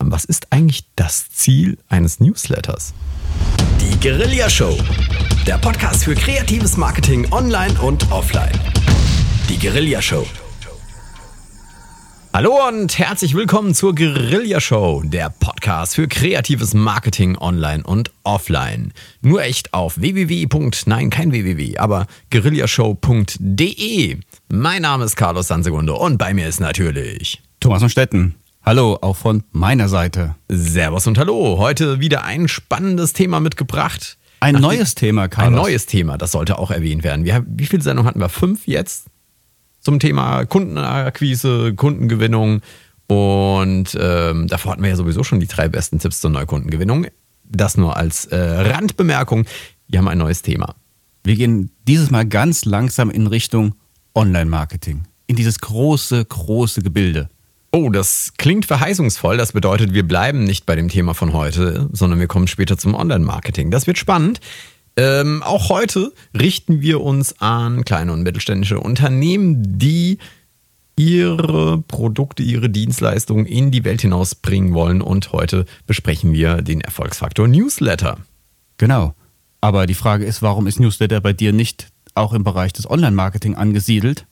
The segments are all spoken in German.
Was ist eigentlich das Ziel eines Newsletters? Die Guerilla Show. Der Podcast für kreatives Marketing online und offline. Die Guerilla Show. Hallo und herzlich willkommen zur Guerilla Show, der Podcast für kreatives Marketing online und offline. Nur echt auf www. Nein, kein www, aber guerillashow.de. Mein Name ist Carlos Sansegunde und bei mir ist natürlich Thomas von Stetten. Hallo, auch von meiner Seite. Servus und Hallo. Heute wieder ein spannendes Thema mitgebracht. Ein Nach neues Thema, Carlos. Ein neues Thema, das sollte auch erwähnt werden. Wir, wie viele Sendungen hatten wir? Fünf jetzt zum Thema Kundenakquise, Kundengewinnung. Und ähm, davor hatten wir ja sowieso schon die drei besten Tipps zur Neukundengewinnung. Das nur als äh, Randbemerkung. Wir haben ein neues Thema. Wir gehen dieses Mal ganz langsam in Richtung Online-Marketing. In dieses große, große Gebilde. Oh, das klingt verheißungsvoll. Das bedeutet, wir bleiben nicht bei dem Thema von heute, sondern wir kommen später zum Online-Marketing. Das wird spannend. Ähm, auch heute richten wir uns an kleine und mittelständische Unternehmen, die ihre Produkte, ihre Dienstleistungen in die Welt hinausbringen wollen. Und heute besprechen wir den Erfolgsfaktor Newsletter. Genau. Aber die Frage ist, warum ist Newsletter bei dir nicht auch im Bereich des Online-Marketing angesiedelt?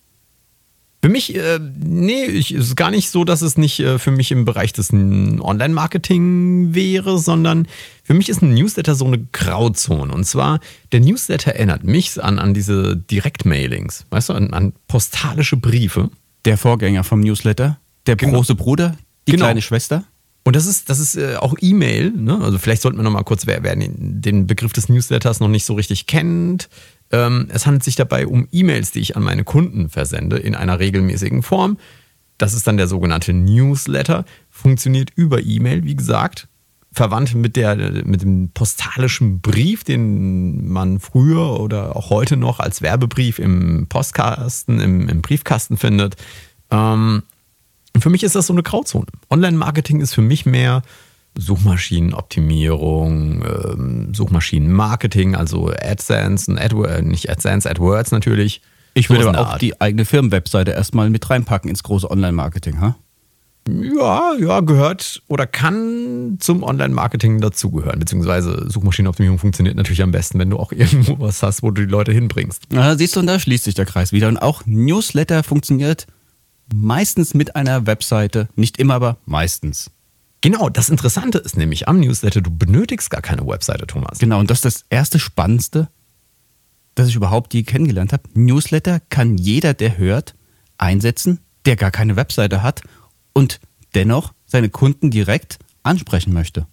Für mich, äh, nee, ich, es ist gar nicht so, dass es nicht äh, für mich im Bereich des Online-Marketing wäre, sondern für mich ist ein Newsletter so eine Grauzone. Und zwar, der Newsletter erinnert mich an, an diese Direktmailings, weißt du, an, an postalische Briefe. Der Vorgänger vom Newsletter, der Genau. große Bruder, die Genau. kleine Schwester. Und das ist, das ist äh, auch E-Mail. Ne? Also vielleicht sollten wir noch mal kurz, wer, wer den Begriff des Newsletters noch nicht so richtig kennt. Ähm, es handelt sich dabei um E-Mails, die ich an meine Kunden versende in einer regelmäßigen Form. Das ist dann der sogenannte Newsletter. Funktioniert über E-Mail, wie gesagt. Verwandt mit, der, mit dem postalischen Brief, den man früher oder auch heute noch als Werbebrief im Postkasten, im, im Briefkasten findet. Ähm, für mich ist das so eine Grauzone. Online-Marketing ist für mich mehr Suchmaschinenoptimierung, ähm, Suchmaschinenmarketing, also AdSense und AdWords, nicht AdSense, AdWords natürlich. Ich würde Sowas aber auch Art. die eigene Firmenwebseite erstmal mit reinpacken ins große Online-Marketing, ha? Ja, ja, gehört oder kann zum Online-Marketing dazugehören. Beziehungsweise Suchmaschinenoptimierung funktioniert natürlich am besten, wenn du auch irgendwo was hast, wo du die Leute hinbringst. Na, siehst du, und da schließt sich der Kreis wieder. Und auch Newsletter funktioniert meistens mit einer Webseite. Nicht immer, aber meistens. Genau, das Interessante ist nämlich am Newsletter, du benötigst gar keine Webseite, Thomas. Genau, und das ist das erste Spannendste, das ich überhaupt je kennengelernt habe. Newsletter kann jeder, der hört, einsetzen, der gar keine Webseite hat und dennoch seine Kunden direkt ansprechen möchte.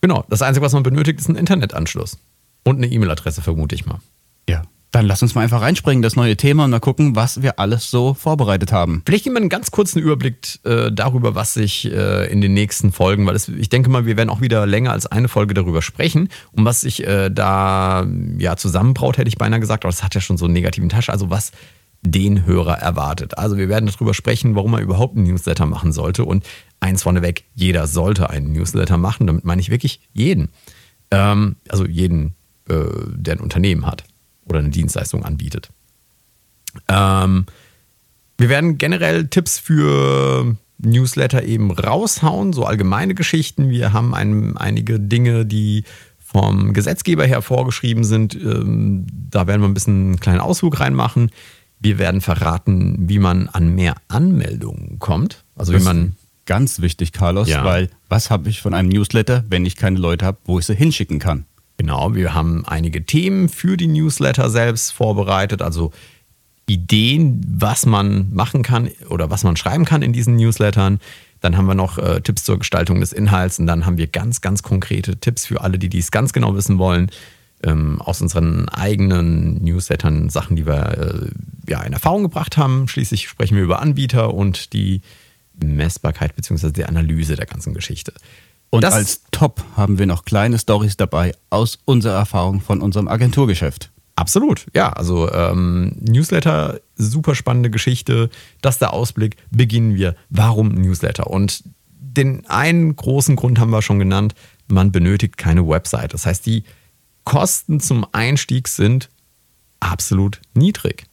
Genau, das Einzige, was man benötigt, ist ein Internetanschluss. Und eine E-Mail-Adresse, vermute ich mal. Ja. Dann lass uns mal einfach reinspringen, das neue Thema, und mal gucken, was wir alles so vorbereitet haben. Vielleicht geben wir einen ganz kurzen Überblick äh, darüber, was sich äh, in den nächsten Folgen, weil es, ich denke mal, wir werden auch wieder länger als eine Folge darüber sprechen, um was sich äh, da ja zusammenbraut, hätte ich beinahe gesagt, aber das hat ja schon so einen negativen Touch, also was den Hörer erwartet. Also wir werden darüber sprechen, warum man überhaupt einen Newsletter machen sollte und eins vorneweg, jeder sollte einen Newsletter machen, damit meine ich wirklich jeden. Ähm, also jeden, äh, der ein Unternehmen hat oder eine Dienstleistung anbietet. Ähm, wir werden generell Tipps für Newsletter eben raushauen, so allgemeine Geschichten. Wir haben ein, einige Dinge, die vom Gesetzgeber her vorgeschrieben sind. Ähm, da werden wir ein bisschen einen kleinen Ausflug reinmachen. Wir werden verraten, wie man an mehr Anmeldungen kommt. Also wie Das man ist ganz wichtig, Carlos, Ja. weil was habe ich von einem Newsletter, wenn ich keine Leute habe, wo ich sie hinschicken kann? Genau, wir haben einige Themen für die Newsletter selbst vorbereitet, also Ideen, was man machen kann oder was man schreiben kann in diesen Newslettern. Dann haben wir noch äh, Tipps zur Gestaltung des Inhalts und dann haben wir ganz, ganz konkrete Tipps für alle, die dies ganz genau wissen wollen, ähm, aus unseren eigenen Newslettern, Sachen, die wir äh, ja, in Erfahrung gebracht haben. Schließlich sprechen wir über Anbieter und die Messbarkeit bzw. die Analyse der ganzen Geschichte. Und Das- als Top haben wir noch kleine Stories dabei aus unserer Erfahrung von unserem Agenturgeschäft. Absolut, ja. Also ähm, Newsletter, super spannende Geschichte. Das ist der Ausblick. Beginnen wir. Warum Newsletter? Und den einen großen Grund haben wir schon genannt. Man benötigt keine Website. Das heißt, die Kosten zum Einstieg sind absolut niedrig.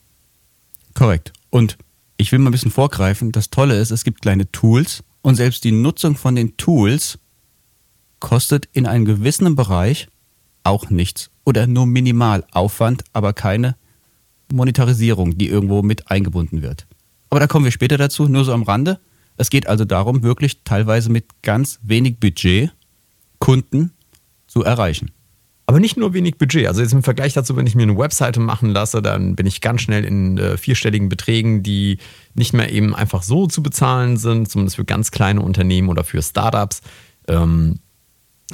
Korrekt. Und ich will mal ein bisschen vorgreifen. Das Tolle ist, es gibt kleine Tools Und selbst die Nutzung von den Tools kostet in einem gewissen Bereich auch nichts oder nur minimal Aufwand, aber keine Monetarisierung, die irgendwo mit eingebunden wird. Aber da kommen wir später dazu, nur so am Rande. Es geht also darum, wirklich teilweise mit ganz wenig Budget Kunden zu erreichen. Aber nicht nur wenig Budget. Also jetzt im Vergleich dazu, wenn ich mir eine Webseite machen lasse, dann bin ich ganz schnell in äh, vierstelligen Beträgen, die nicht mehr eben einfach so zu bezahlen sind, zumindest für ganz kleine Unternehmen oder für Startups, ähm,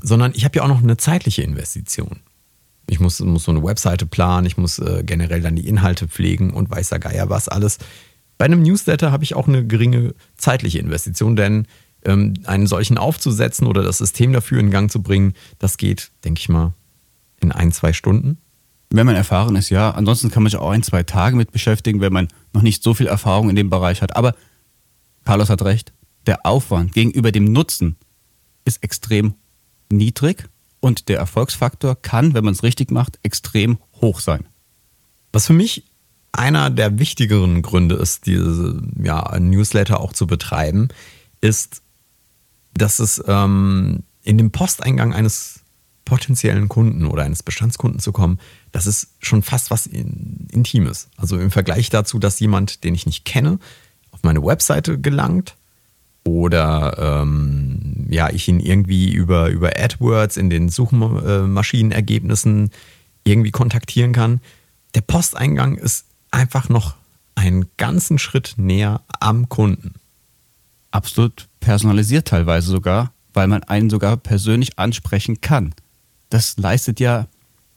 sondern ich habe ja auch noch eine zeitliche Investition. Ich muss, muss so eine Webseite planen, ich muss äh, generell dann die Inhalte pflegen und weiß der Geier was alles. Bei einem Newsletter habe ich auch eine geringe zeitliche Investition, denn ähm, einen solchen aufzusetzen oder das System dafür in Gang zu bringen, das geht, denke ich mal, in ein, zwei Stunden. Wenn man erfahren ist, ja. Ansonsten kann man sich auch ein, zwei Tage mit beschäftigen, wenn man noch nicht so viel Erfahrung in dem Bereich hat. Aber Carlos hat recht, der Aufwand gegenüber dem Nutzen ist extrem niedrig und der Erfolgsfaktor kann, wenn man es richtig macht, extrem hoch sein. Was für mich einer der wichtigeren Gründe ist, diese ja, Newsletter auch zu betreiben, ist, dass es ähm, in dem Posteingang eines potenziellen Kunden oder eines Bestandskunden zu kommen, das ist schon fast was Intimes. Also im Vergleich dazu, dass jemand, den ich nicht kenne, auf meine Webseite gelangt oder ähm, ja, ich ihn irgendwie über, über AdWords in den Suchmaschinenergebnissen irgendwie kontaktieren kann. Der Posteingang ist einfach noch einen ganzen Schritt näher am Kunden. Absolut personalisiert teilweise sogar, weil man einen sogar persönlich ansprechen kann. Das leistet ja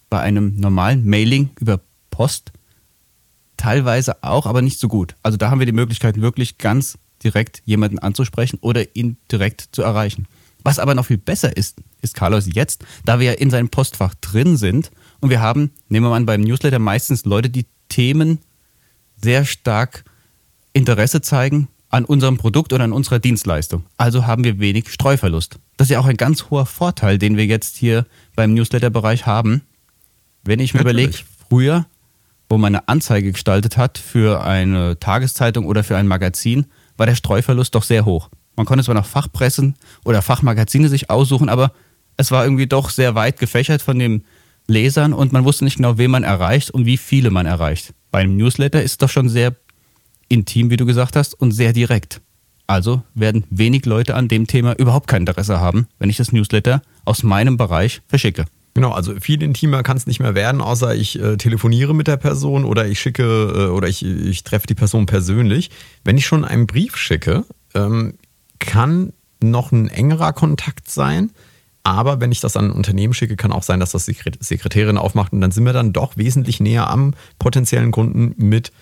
bei einem normalen Mailing über Post teilweise auch, aber nicht so gut. Also da haben wir die Möglichkeit, wirklich ganz direkt jemanden anzusprechen oder ihn direkt zu erreichen. Was aber noch viel besser ist, ist Carlos jetzt, da wir ja in seinem Postfach drin sind und wir haben, nehmen wir mal an, beim Newsletter meistens Leute, die Themen sehr stark Interesse zeigen an unserem Produkt oder an unserer Dienstleistung. Also haben wir wenig Streuverlust. Das ist ja auch ein ganz hoher Vorteil, den wir jetzt hier beim Newsletter-Bereich haben. Wenn ich mir überlege, früher, wo man eine Anzeige gestaltet hat für eine Tageszeitung oder für ein Magazin, war der Streuverlust doch sehr hoch. Man konnte zwar nach Fachpressen oder Fachmagazine sich aussuchen, aber es war irgendwie doch sehr weit gefächert von den Lesern und man wusste nicht genau, wen man erreicht und wie viele man erreicht. Beim Newsletter ist es doch schon sehr intim, wie du gesagt hast, und sehr direkt. Also werden wenig Leute an dem Thema überhaupt kein Interesse haben, wenn ich das Newsletter aus meinem Bereich verschicke. Genau, also viel intimer kann es nicht mehr werden, außer ich äh, telefoniere mit der Person oder ich schicke äh, oder ich, ich treffe die Person persönlich. Wenn ich schon einen Brief schicke, ähm, kann noch ein engerer Kontakt sein. Aber wenn ich das an ein Unternehmen schicke, kann auch sein, dass das die Sekretärin aufmacht und dann sind wir dann doch wesentlich näher am potenziellen Kunden mit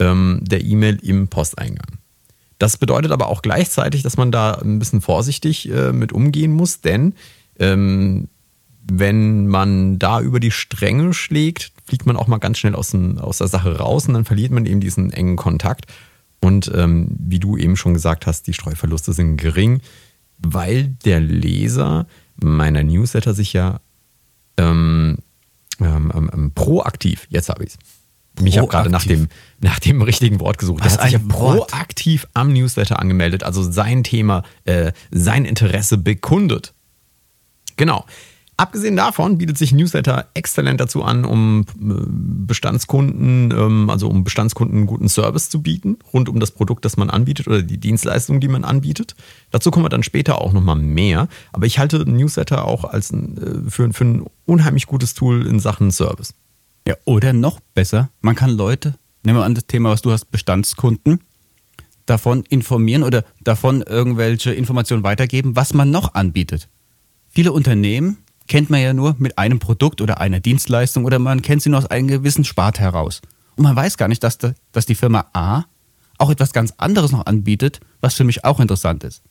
ähm, der E-Mail im Posteingang. Das bedeutet aber auch gleichzeitig, dass man da ein bisschen vorsichtig äh, mit umgehen muss, denn ähm, wenn man da über die Stränge schlägt, fliegt man auch mal ganz schnell aus, den, aus der Sache raus und dann verliert man eben diesen engen Kontakt. Und ähm, wie du eben schon gesagt hast, die Streuverluste sind gering, weil der Leser meiner Newsletter sich ja ähm, ähm, ähm, ähm proaktiv, jetzt habe ich es, ich habe gerade nach dem, nach dem richtigen Wort gesucht. Was er hat sich ja proaktiv am Newsletter angemeldet, also sein Thema, äh, sein Interesse bekundet. Genau. Abgesehen davon bietet sich Newsletter exzellent dazu an, um äh, Bestandskunden, ähm, also um Bestandskunden einen guten Service zu bieten, rund um das Produkt, das man anbietet oder die Dienstleistung, die man anbietet. Dazu kommen wir dann später auch nochmal mehr. Aber ich halte Newsletter auch als äh, für, für ein unheimlich gutes Tool in Sachen Service. Ja, oder noch besser, man kann Leute, nehmen wir an das Thema, was du hast, Bestandskunden, davon informieren oder davon irgendwelche Informationen weitergeben, was man noch anbietet. Viele Unternehmen kennt man ja nur mit einem Produkt oder einer Dienstleistung oder man kennt sie nur aus einem gewissen Spart heraus. Und man weiß gar nicht, dass, dass die Firma A auch etwas ganz anderes noch anbietet, was für mich auch interessant ist.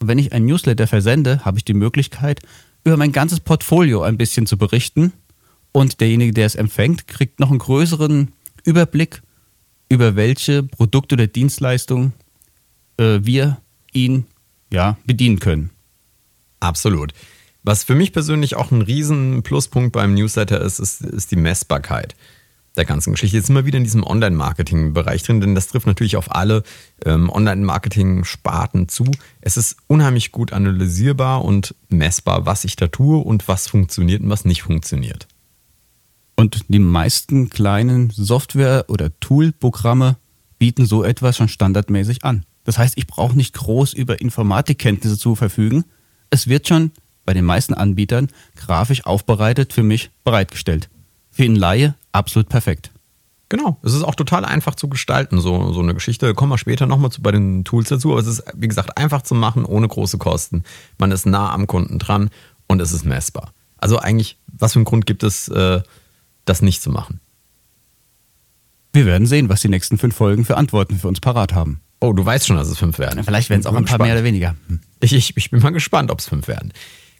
Und wenn ich ein Newsletter versende, habe ich die Möglichkeit, über mein ganzes Portfolio ein bisschen zu berichten und derjenige, der es empfängt, kriegt noch einen größeren Überblick über welche Produkte oder Dienstleistungen äh, wir ihn ja, bedienen können. Absolut. Was für mich persönlich auch ein riesen Pluspunkt beim Newsletter ist, ist, ist die Messbarkeit. der ganzen Geschichte. Jetzt sind wir wieder in diesem Online-Marketing-Bereich drin, denn das trifft natürlich auf alle ähm, Online-Marketing-Sparten zu. Es ist unheimlich gut analysierbar und messbar, was ich da tue und was funktioniert und was nicht funktioniert. Und die meisten kleinen Software- oder Tool-Programme bieten so etwas schon standardmäßig an. Das heißt, ich brauche nicht groß über Informatikkenntnisse zu verfügen. Es wird schon bei den meisten Anbietern grafisch aufbereitet für mich bereitgestellt. Für einen Laie absolut perfekt. Genau, es ist auch total einfach zu gestalten, so, so eine Geschichte. Kommen wir später nochmal bei den Tools dazu, aber es ist, wie gesagt, einfach zu machen, ohne große Kosten. Man ist nah am Kunden dran und es ist messbar. Also eigentlich, was für einen Grund gibt es, äh, das nicht zu machen? Wir werden sehen, was die nächsten fünf Folgen für Antworten für uns parat haben. Oh, du weißt schon, dass es fünf werden. Vielleicht werden es auch ein paar gespannt. mehr oder weniger. Hm. Ich, ich, ich bin mal gespannt, ob es fünf werden.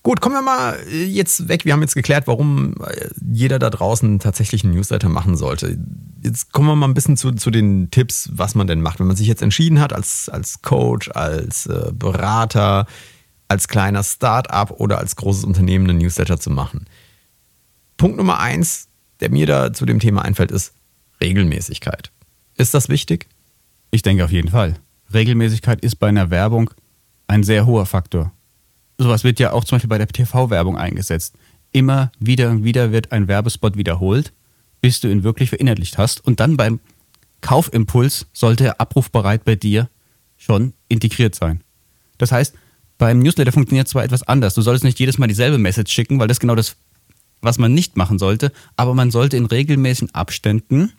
Gut, kommen wir mal äh, jetzt weg. Wir haben jetzt geklärt, warum äh, jeder da draußen tatsächlich einen Newsletter machen sollte. Jetzt kommen wir mal ein bisschen zu, zu den Tipps, was man denn macht. Wenn man sich jetzt entschieden hat, als, als Coach, als äh, Berater, als kleiner Start-up oder als großes Unternehmen einen Newsletter zu machen. Punkt Nummer eins, der mir da zu dem Thema einfällt, ist Regelmäßigkeit. Ist das wichtig? Ich denke auf jeden Fall. Regelmäßigkeit ist bei einer Werbung ein sehr hoher Faktor. Sowas wird ja auch zum Beispiel bei der TV-Werbung eingesetzt. Immer wieder und wieder wird ein Werbespot wiederholt, bis du ihn wirklich verinnerlicht hast. Und dann beim Kaufimpuls sollte er abrufbereit bei dir schon integriert sein. Das heißt, beim Newsletter funktioniert zwar etwas anders. Du solltest nicht jedes Mal dieselbe Message schicken, weil das ist genau das, was man nicht machen sollte. Aber man sollte in regelmäßigen Abständen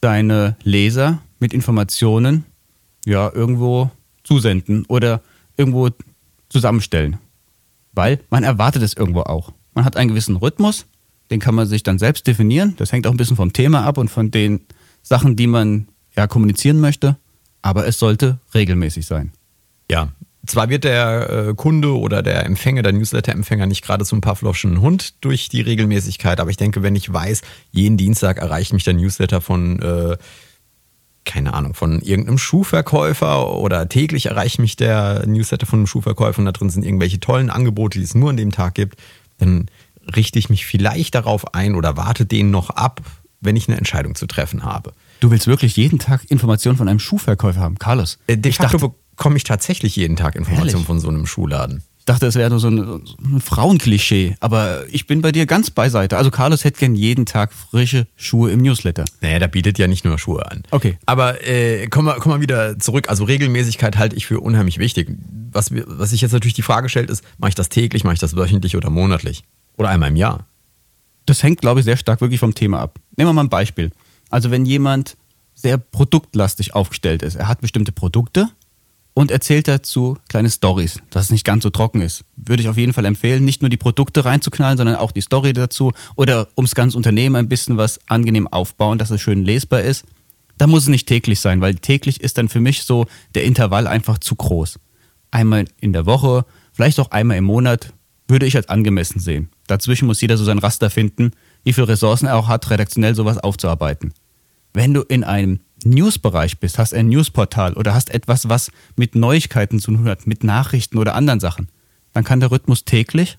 seine Leser mit Informationen ja irgendwo zusenden oder irgendwo zusammenstellen. Weil man erwartet es irgendwo auch. Man hat einen gewissen Rhythmus, den kann man sich dann selbst definieren. Das hängt auch ein bisschen vom Thema ab und von den Sachen, die man ja kommunizieren möchte. Aber es sollte regelmäßig sein. Ja, zwar wird der äh, Kunde oder der Empfänger, der Newsletter-Empfänger nicht gerade zum Pavlovschen Hund durch die Regelmäßigkeit, aber ich denke, wenn ich weiß, jeden Dienstag erreicht mich der Newsletter von, äh, keine Ahnung, von irgendeinem Schuhverkäufer oder täglich erreicht mich der Newsletter von einem Schuhverkäufer und da drin sind irgendwelche tollen Angebote, die es nur an dem Tag gibt, dann richte ich mich vielleicht darauf ein oder warte den noch ab, wenn ich eine Entscheidung zu treffen habe. Du willst wirklich jeden Tag Informationen von einem Schuhverkäufer haben, Carlos? Äh, De ich facto dachte, bekomme ich tatsächlich jeden Tag Informationen von so einem Schuhladen. Ich dachte, es wäre nur so ein, so Frauenklischee. Aber ich bin bei dir ganz beiseite. Also Carlos hätte gern jeden Tag frische Schuhe im Newsletter. Naja, der bietet ja nicht nur Schuhe an. Okay. Aber äh, kommen, wir, kommen wir wieder zurück. Also Regelmäßigkeit halte ich für unheimlich wichtig. Was, was sich jetzt natürlich die Frage stellt, ist, mache ich das täglich, mache ich das wöchentlich oder monatlich? Oder einmal im Jahr? Das hängt, glaube ich, sehr stark wirklich vom Thema ab. Nehmen wir mal ein Beispiel. Also wenn jemand sehr produktlastig aufgestellt ist, er hat bestimmte Produkte und erzählt dazu kleine Stories, dass es nicht ganz so trocken ist, würde ich auf jeden Fall empfehlen, nicht nur die Produkte reinzuknallen, sondern auch die Story dazu oder ums ganze Unternehmen ein bisschen was angenehm aufbauen, dass es schön lesbar ist. Da muss es nicht täglich sein, weil täglich ist dann für mich so der Intervall einfach zu groß. Einmal in der Woche, vielleicht auch einmal im Monat, würde ich als angemessen sehen. Dazwischen muss jeder so sein Raster finden, wie viele Ressourcen er auch hat, redaktionell sowas aufzuarbeiten. Wenn du in einem Newsbereich bist, hast ein Newsportal oder hast etwas, was mit Neuigkeiten zu tun hat, mit Nachrichten oder anderen Sachen, dann kann der Rhythmus täglich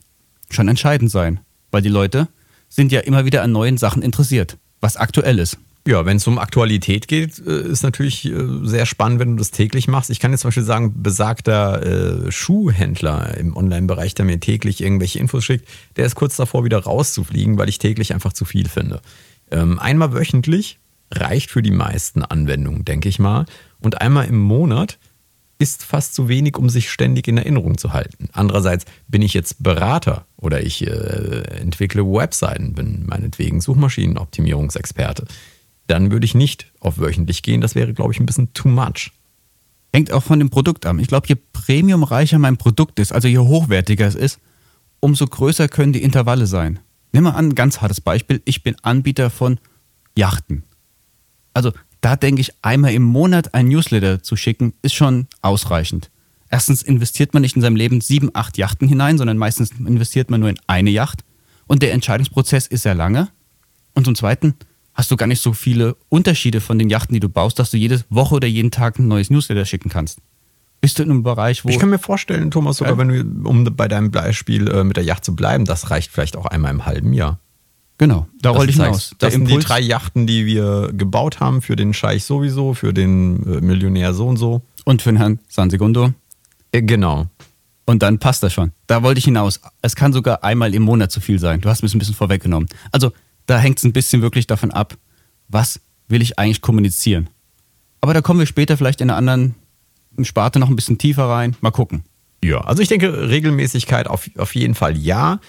schon entscheidend sein, weil die Leute sind ja immer wieder an neuen Sachen interessiert, was aktuell ist. Ja, wenn es um Aktualität geht, äh, ist natürlich äh, sehr spannend, wenn du das täglich machst. Ich kann jetzt zum Beispiel sagen, besagter äh, Schuhhändler im Online-Bereich, der mir täglich irgendwelche Infos schickt, der ist kurz davor, wieder rauszufliegen, weil ich täglich einfach zu viel finde. Ähm, einmal wöchentlich reicht für die meisten Anwendungen, denke ich mal. Und einmal im Monat ist fast zu wenig, um sich ständig in Erinnerung zu halten. Andererseits bin ich jetzt Berater oder ich äh, entwickle Webseiten, bin meinetwegen Suchmaschinenoptimierungsexperte. Dann würde ich nicht auf wöchentlich gehen. Das wäre, glaube ich, ein bisschen too much. Hängt auch von dem Produkt an. Ich glaube, je premiumreicher mein Produkt ist, also je hochwertiger es ist, umso größer können die Intervalle sein. Nimm mal an, ein ganz hartes Beispiel. Ich bin Anbieter von Yachten. Also da denke ich, einmal im Monat ein Newsletter zu schicken, ist schon ausreichend. Erstens investiert man nicht in seinem Leben sieben, acht Yachten hinein, sondern meistens investiert man nur in eine Yacht. Und der Entscheidungsprozess ist sehr lange. Und zum Zweiten hast du gar nicht so viele Unterschiede von den Yachten, die du baust, dass du jede Woche oder jeden Tag ein neues Newsletter schicken kannst. Bist du in einem Bereich, wo. Ich kann mir vorstellen, Thomas, sogar Ja. wenn du, um bei deinem Beispiel äh, mit der Yacht zu bleiben, das reicht vielleicht auch einmal im halben Jahr. Genau, da wollte ich hinaus. Das sind die drei Yachten, die wir gebaut haben für den Scheich sowieso, für den äh, Millionär so und so. und für den Herrn San Segundo. Äh, genau. Und dann passt das schon. Da wollte ich hinaus. Es kann sogar einmal im Monat zu viel sein. Du hast mir es ein bisschen vorweggenommen. Also da hängt es ein bisschen wirklich davon ab, was will ich eigentlich kommunizieren. Aber da kommen wir später vielleicht in einer anderen Sparte noch ein bisschen tiefer rein. Mal gucken. Ja, also ich denke, Regelmäßigkeit auf, auf jeden Fall ja.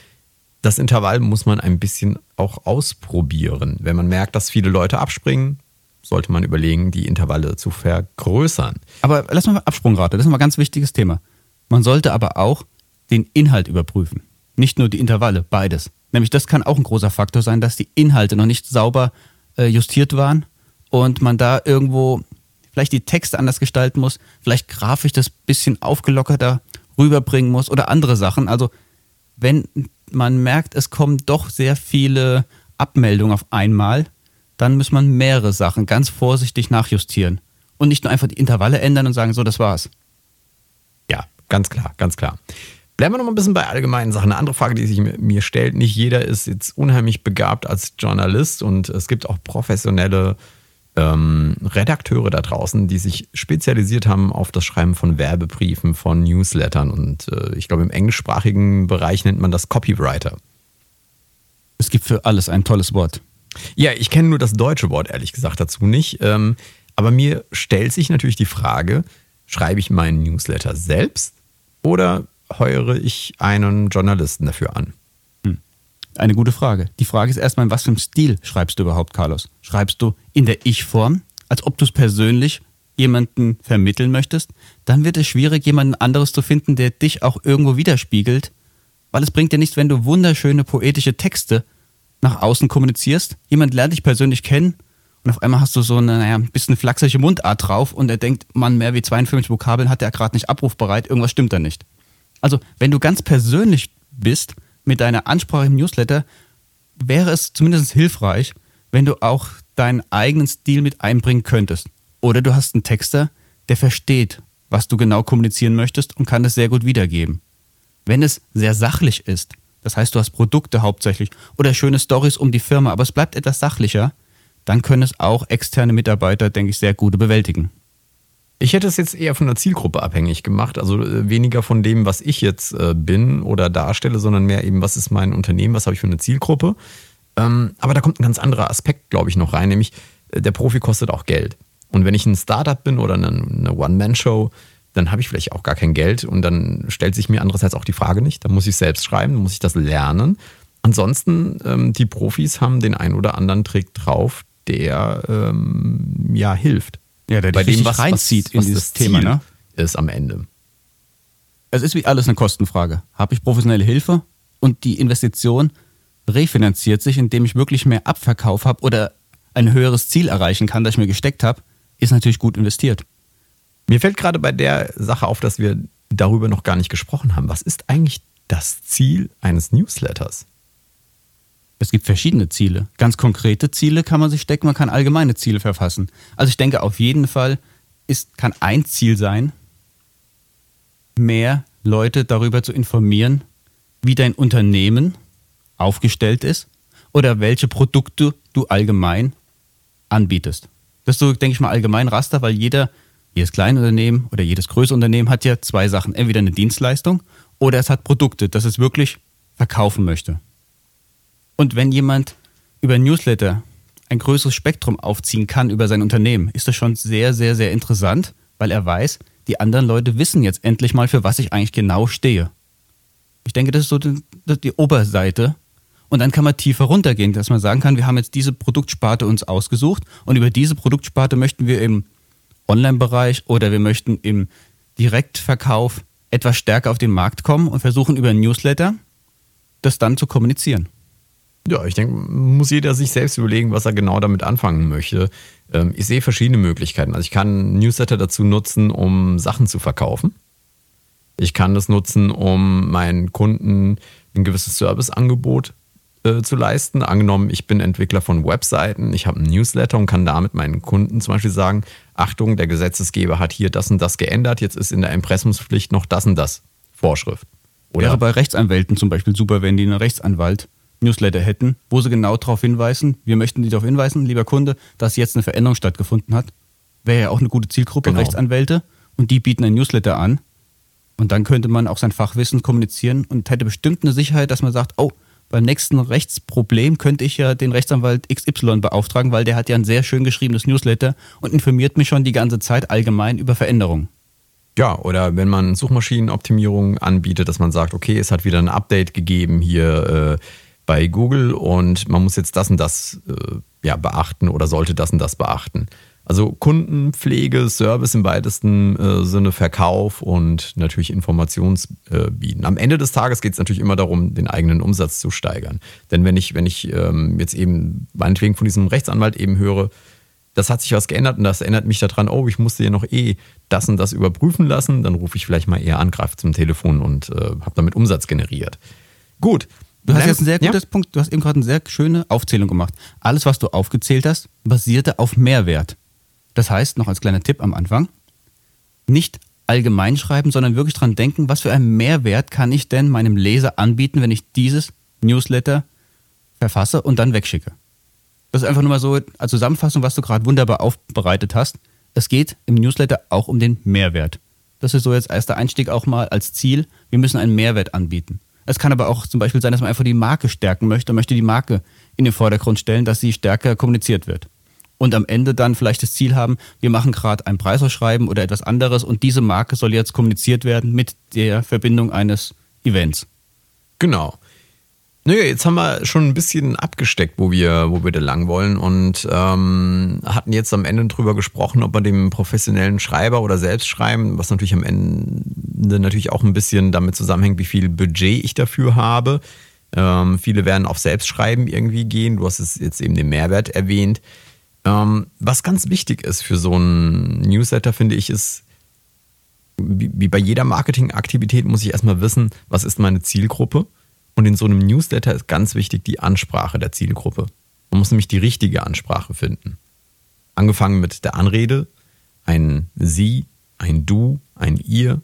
Das Intervall muss man ein bisschen auch ausprobieren. Wenn man merkt, dass viele Leute abspringen, sollte man überlegen, die Intervalle zu vergrößern. Aber lass mal Absprungrate. Das ist ein ganz wichtiges Thema. Man sollte aber auch den Inhalt überprüfen. Nicht nur die Intervalle, beides. Nämlich das kann auch ein großer Faktor sein, dass die Inhalte noch nicht sauber äh, justiert waren und man da irgendwo vielleicht die Texte anders gestalten muss, vielleicht grafisch das bisschen aufgelockerter rüberbringen muss oder andere Sachen. Also wenn man merkt, es kommen doch sehr viele Abmeldungen auf einmal, dann muss man mehrere Sachen ganz vorsichtig nachjustieren und nicht nur einfach die Intervalle ändern und sagen, so, das war's. Ja, ganz klar, ganz klar. Bleiben wir noch mal ein bisschen bei allgemeinen Sachen. Eine andere Frage, die sich mir- stellt, nicht jeder ist jetzt unheimlich begabt als Journalist und es gibt auch professionelle ähm, Redakteure da draußen, die sich spezialisiert haben auf das Schreiben von Werbebriefen, von Newslettern und äh, ich glaube im englischsprachigen Bereich nennt man das Copywriter. Es gibt für alles ein tolles Wort. Ja, ich kenne nur das deutsche Wort ehrlich gesagt dazu nicht. Ähm, aber mir stellt sich natürlich die Frage, schreibe ich meinen Newsletter selbst oder heuere ich einen Journalisten dafür an? Eine gute Frage. Die Frage ist erstmal, in was für einem Stil schreibst du überhaupt, Carlos? Schreibst du in der Ich-Form, als ob du es persönlich jemanden vermitteln möchtest? Dann wird es schwierig, jemanden anderes zu finden, der dich auch irgendwo widerspiegelt, weil es bringt dir nichts, wenn du wunderschöne poetische Texte nach außen kommunizierst. Jemand lernt dich persönlich kennen und auf einmal hast du so eine, naja, ein bisschen flachsige Mundart drauf und er denkt, Mann, mehr wie 52 Vokabeln hat er gerade nicht abrufbereit, irgendwas stimmt da nicht. Also, wenn du ganz persönlich bist mit deiner Ansprache im Newsletter, wäre es zumindest hilfreich, wenn du auch deinen eigenen Stil mit einbringen könntest. Oder du hast einen Texter, der versteht, was du genau kommunizieren möchtest und kann es sehr gut wiedergeben. Wenn es sehr sachlich ist, das heißt, du hast Produkte hauptsächlich oder schöne Stories um die Firma, aber es bleibt etwas sachlicher, dann können es auch externe Mitarbeiter, denke ich, sehr gut bewältigen. Ich hätte es jetzt eher von der Zielgruppe abhängig gemacht, also äh, weniger von dem, was ich jetzt äh, bin oder darstelle, sondern mehr eben, was ist mein Unternehmen, was habe ich für eine Zielgruppe. Ähm, aber da kommt ein ganz anderer Aspekt, glaube ich, noch rein, nämlich äh, der Profi kostet auch Geld. Und wenn ich ein Startup bin oder eine, One-Man-Show, dann habe ich vielleicht auch gar kein Geld und dann stellt sich mir andererseits auch die Frage nicht, dann muss ich selbst schreiben, dann muss ich das lernen. Ansonsten, ähm, die Profis haben den ein oder anderen Trick drauf, der ähm, ja hilft Ja, der bei dich dem, richtig was, reinzieht was, in was dieses das Thema, Ziel ne? ist am Ende. Es ist wie alles eine Kostenfrage. Habe ich professionelle Hilfe und die Investition refinanziert sich, indem ich wirklich mehr Abverkauf habe oder ein höheres Ziel erreichen kann, das ich mir gesteckt habe, ist natürlich gut investiert. Mir fällt gerade bei der Sache auf, dass wir darüber noch gar nicht gesprochen haben. Was ist eigentlich das Ziel eines Newsletters? Es gibt verschiedene Ziele. Ganz konkrete Ziele kann man sich stecken, man kann allgemeine Ziele verfassen. Also ich denke, auf jeden Fall ist, kann ein Ziel sein, mehr Leute darüber zu informieren, wie dein Unternehmen aufgestellt ist oder welche Produkte du allgemein anbietest. Das ist so, denke ich mal, allgemein Raster, weil jeder, jedes kleine Unternehmen oder jedes größere Unternehmen hat ja zwei Sachen. Entweder eine Dienstleistung oder es hat Produkte, das es wirklich verkaufen möchte. Und wenn jemand über Newsletter ein größeres Spektrum aufziehen kann über sein Unternehmen, ist das schon sehr, sehr, sehr interessant, weil er weiß, die anderen Leute wissen jetzt endlich mal, für was ich eigentlich genau stehe. Ich denke, das ist so die, die Oberseite. Und dann kann man tiefer runtergehen, dass man sagen kann, wir haben jetzt diese Produktsparte uns ausgesucht und über diese Produktsparte möchten wir im Online-Bereich oder wir möchten im Direktverkauf etwas stärker auf den Markt kommen und versuchen über Newsletter das dann zu kommunizieren. Ja, ich denke, muss jeder sich selbst überlegen, was er genau damit anfangen möchte. Ähm, ich sehe verschiedene Möglichkeiten. Also ich kann Newsletter dazu nutzen, um Sachen zu verkaufen. Ich kann das nutzen, um meinen Kunden ein gewisses Serviceangebot äh, zu leisten. Angenommen, ich bin Entwickler von Webseiten, ich habe einen Newsletter und kann damit meinen Kunden zum Beispiel sagen, Achtung, der Gesetzesgeber hat hier das und das geändert, jetzt ist in der Impressumspflicht noch das und das Vorschrift. Oder Wäre bei Rechtsanwälten zum Beispiel super, wenn die einen Rechtsanwalt Newsletter hätten, wo sie genau darauf hinweisen, wir möchten Sie darauf hinweisen, lieber Kunde, dass jetzt eine Veränderung stattgefunden hat. Wäre ja auch eine gute Zielgruppe, Genau. Rechtsanwälte, und die bieten ein Newsletter an. Und dann könnte man auch sein Fachwissen kommunizieren und hätte bestimmt eine Sicherheit, dass man sagt, oh, beim nächsten Rechtsproblem könnte ich ja den Rechtsanwalt XY beauftragen, weil der hat ja ein sehr schön geschriebenes Newsletter und informiert mich schon die ganze Zeit allgemein über Veränderungen. Ja, oder wenn man Suchmaschinenoptimierung anbietet, dass man sagt, okay, es hat wieder ein Update gegeben hier äh, bei Google und man muss jetzt das und das äh, ja, beachten oder sollte das und das beachten. Also Kundenpflege, Service im weitesten äh, Sinne, Verkauf und natürlich Informationsbieten. Am Ende des Tages geht es natürlich immer darum, den eigenen Umsatz zu steigern. Denn wenn ich, wenn ich ähm, jetzt eben meinetwegen von diesem Rechtsanwalt eben höre, das hat sich was geändert und das erinnert mich daran, oh, ich musste ja noch eh das und das überprüfen lassen, dann rufe ich vielleicht mal eher an, greife zum Telefon und äh, habe damit Umsatz generiert. Gut. Du hast jetzt ein sehr Ja? gutes Punkt, du hast eben gerade eine sehr schöne Aufzählung gemacht. Alles, was du aufgezählt hast, basierte auf Mehrwert. Das heißt, noch als kleiner Tipp am Anfang, nicht allgemein schreiben, sondern wirklich dran denken, was für einen Mehrwert kann ich denn meinem Leser anbieten, wenn ich dieses Newsletter verfasse und dann wegschicke. Das ist einfach nur mal so als Zusammenfassung, was du gerade wunderbar aufbereitet hast. Es geht im Newsletter auch um den Mehrwert. Das ist so jetzt erster Einstieg auch mal als Ziel. Wir müssen einen Mehrwert anbieten. Es kann aber auch zum Beispiel sein, dass man einfach die Marke stärken möchte möchte die Marke in den Vordergrund stellen, dass sie stärker kommuniziert wird. Und am Ende dann vielleicht das Ziel haben, wir machen gerade ein Preisausschreiben oder etwas anderes und diese Marke soll jetzt kommuniziert werden mit der Verbindung eines Events. Genau. Naja, jetzt haben wir schon ein bisschen abgesteckt, wo wir, wo wir da lang wollen und ähm, hatten jetzt am Ende drüber gesprochen, ob wir dem professionellen Schreiber oder selbst schreiben, was natürlich am Ende natürlich auch ein bisschen damit zusammenhängt, wie viel Budget ich dafür habe. Ähm, viele werden auf Selbstschreiben irgendwie gehen. Du hast es jetzt eben den Mehrwert erwähnt. Ähm, was ganz wichtig ist für so einen Newsletter, finde ich, ist, wie, wie bei jeder Marketingaktivität muss ich erstmal wissen, was ist meine Zielgruppe. Und in so einem Newsletter ist ganz wichtig die Ansprache der Zielgruppe. Man muss nämlich die richtige Ansprache finden. Angefangen mit der Anrede, ein Sie, ein Du, ein Ihr.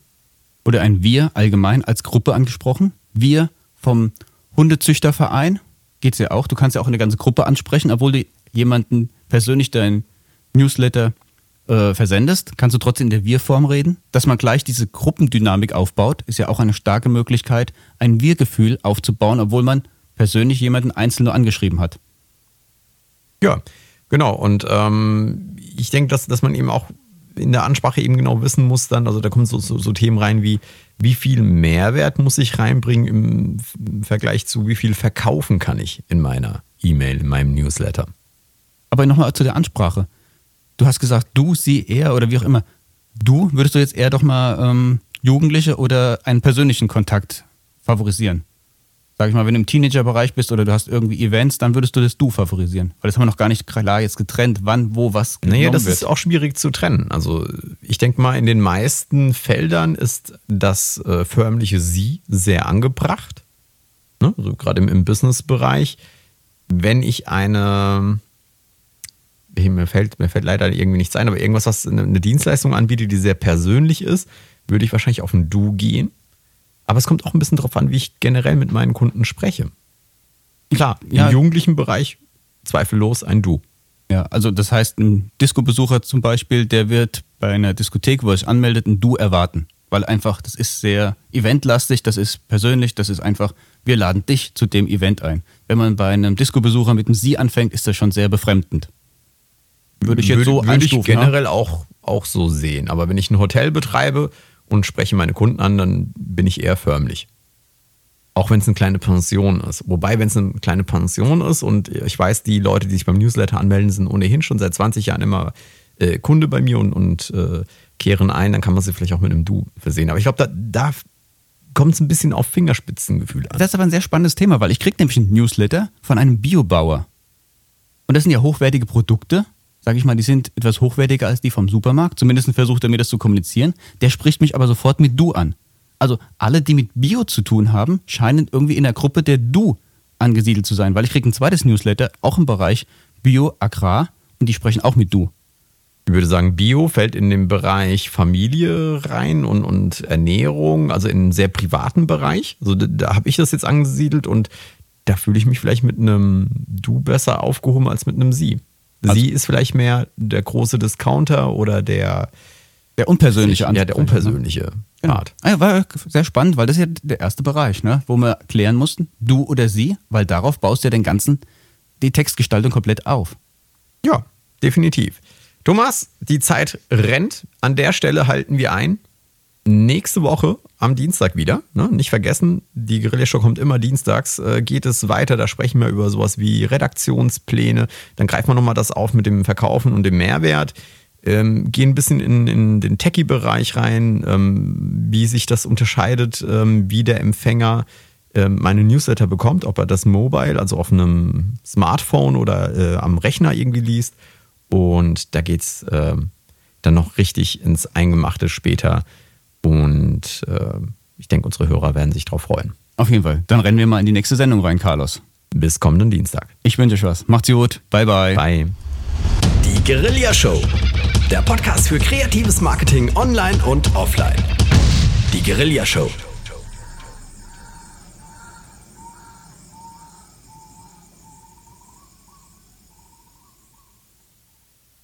Oder ein Wir allgemein als Gruppe angesprochen. Wir vom Hundezüchterverein geht's ja auch. Du kannst ja auch eine ganze Gruppe ansprechen, obwohl du jemanden persönlich dein Newsletter äh, versendest, kannst du trotzdem in der Wir-Form reden. Dass man gleich diese Gruppendynamik aufbaut, ist ja auch eine starke Möglichkeit, ein Wir-Gefühl aufzubauen, obwohl man persönlich jemanden einzeln nur angeschrieben hat. Ja, genau. Und ähm, ich denke, dass, dass man eben auch in der Ansprache eben genau wissen muss dann, also da kommen so, so, so Themen rein wie, wie viel Mehrwert muss ich reinbringen im, im Vergleich zu, wie viel verkaufen kann ich in meiner E-Mail, in meinem Newsletter. Aber nochmal zu der Ansprache. Du hast gesagt, du, sie, er oder wie auch immer. Du, würdest du jetzt eher doch mal ähm, Jugendliche oder einen persönlichen Kontakt favorisieren? Sag ich mal, wenn du im Teenagerbereich bist oder du hast irgendwie Events, dann würdest du das Du favorisieren. Weil das haben wir noch gar nicht klar jetzt getrennt, wann, wo, was Naja, das wird. ist auch schwierig zu trennen. Also ich denke mal, in den meisten Feldern ist das äh, förmliche Sie sehr angebracht. Ne? Also gerade im, im Business-Bereich. Wenn ich eine, mir fällt, mir fällt leider irgendwie nichts ein, aber irgendwas, was eine, Dienstleistung anbietet, die sehr persönlich ist, würde ich wahrscheinlich auf ein Du gehen. Aber es kommt auch ein bisschen drauf an, wie ich generell mit meinen Kunden spreche. Klar, Ja. im jugendlichen Bereich zweifellos ein Du. Ja, also das heißt, ein Disco-Besucher zum Beispiel, der wird bei einer Diskothek, wo er sich anmeldet, ein Du erwarten. Weil einfach, das ist sehr eventlastig, das ist persönlich, das ist einfach, wir laden dich zu dem Event ein. Wenn man bei einem Disco-Besucher mit einem Sie anfängt, ist das schon sehr befremdend. Würde ich jetzt würde, so würde einstufen. ich generell auch, auch so sehen. Aber wenn ich ein Hotel betreibe und spreche meine Kunden an, dann bin ich eher förmlich. Auch wenn es eine kleine Pension ist. Wobei, wenn es eine kleine Pension ist und ich weiß, die Leute, die sich beim Newsletter anmelden, sind ohnehin schon seit 20 Jahren immer äh, Kunde bei mir und, und äh, kehren ein, dann kann man sie vielleicht auch mit einem Du versehen. Aber ich glaube, da, da kommt es ein bisschen auf Fingerspitzengefühl an. Das ist aber ein sehr spannendes Thema, weil ich kriege nämlich einen Newsletter von einem Biobauer. Und das sind ja hochwertige Produkte. Sage ich mal, die sind etwas hochwertiger als die vom Supermarkt. Zumindest versucht er mir das zu kommunizieren. Der spricht mich aber sofort mit Du an. Also alle, die mit Bio zu tun haben, scheinen irgendwie in der Gruppe der Du angesiedelt zu sein, weil ich kriege ein zweites Newsletter, auch im Bereich Bio, Agrar, und die sprechen auch mit Du. Ich würde sagen, Bio fällt in den Bereich Familie rein und, und Ernährung, also in einen sehr privaten Bereich. Also da, da habe ich das jetzt angesiedelt und da fühle ich mich vielleicht mit einem Du besser aufgehoben als mit einem Sie. Also- Sie ist vielleicht mehr der große Discounter oder der, Der unpersönliche ja, der ne? unpersönliche Genau. Part. Ah, ja, war sehr spannend, weil das ist ja der erste Bereich, ne? wo wir klären mussten, du oder sie, weil darauf baust du ja den ganzen, die Textgestaltung komplett auf. Ja, definitiv. Thomas, die Zeit rennt. An der Stelle halten wir ein. Nächste Woche am Dienstag wieder. Ne? Nicht vergessen, die Guerilla-Show kommt immer dienstags. Äh, geht es weiter, da sprechen wir über sowas wie Redaktionspläne. Dann greifen wir nochmal das auf mit dem Verkaufen und dem Mehrwert. Ähm, gehen ein bisschen in, in den Techie-Bereich rein, ähm, wie sich das unterscheidet, ähm, wie der Empfänger ähm, meine Newsletter bekommt, ob er das mobile, also auf einem Smartphone oder äh, am Rechner irgendwie liest. Und da geht es ähm, dann noch richtig ins Eingemachte später. Und äh, ich denke, unsere Hörer werden sich drauf freuen. Auf jeden Fall. Dann rennen wir mal in die nächste Sendung rein, Carlos. Bis kommenden Dienstag. Ich wünsche euch was. Macht's gut. Bye, bye. Bye. Die Guerilla Show. Der Podcast für kreatives Marketing online und offline. Die Guerilla Show.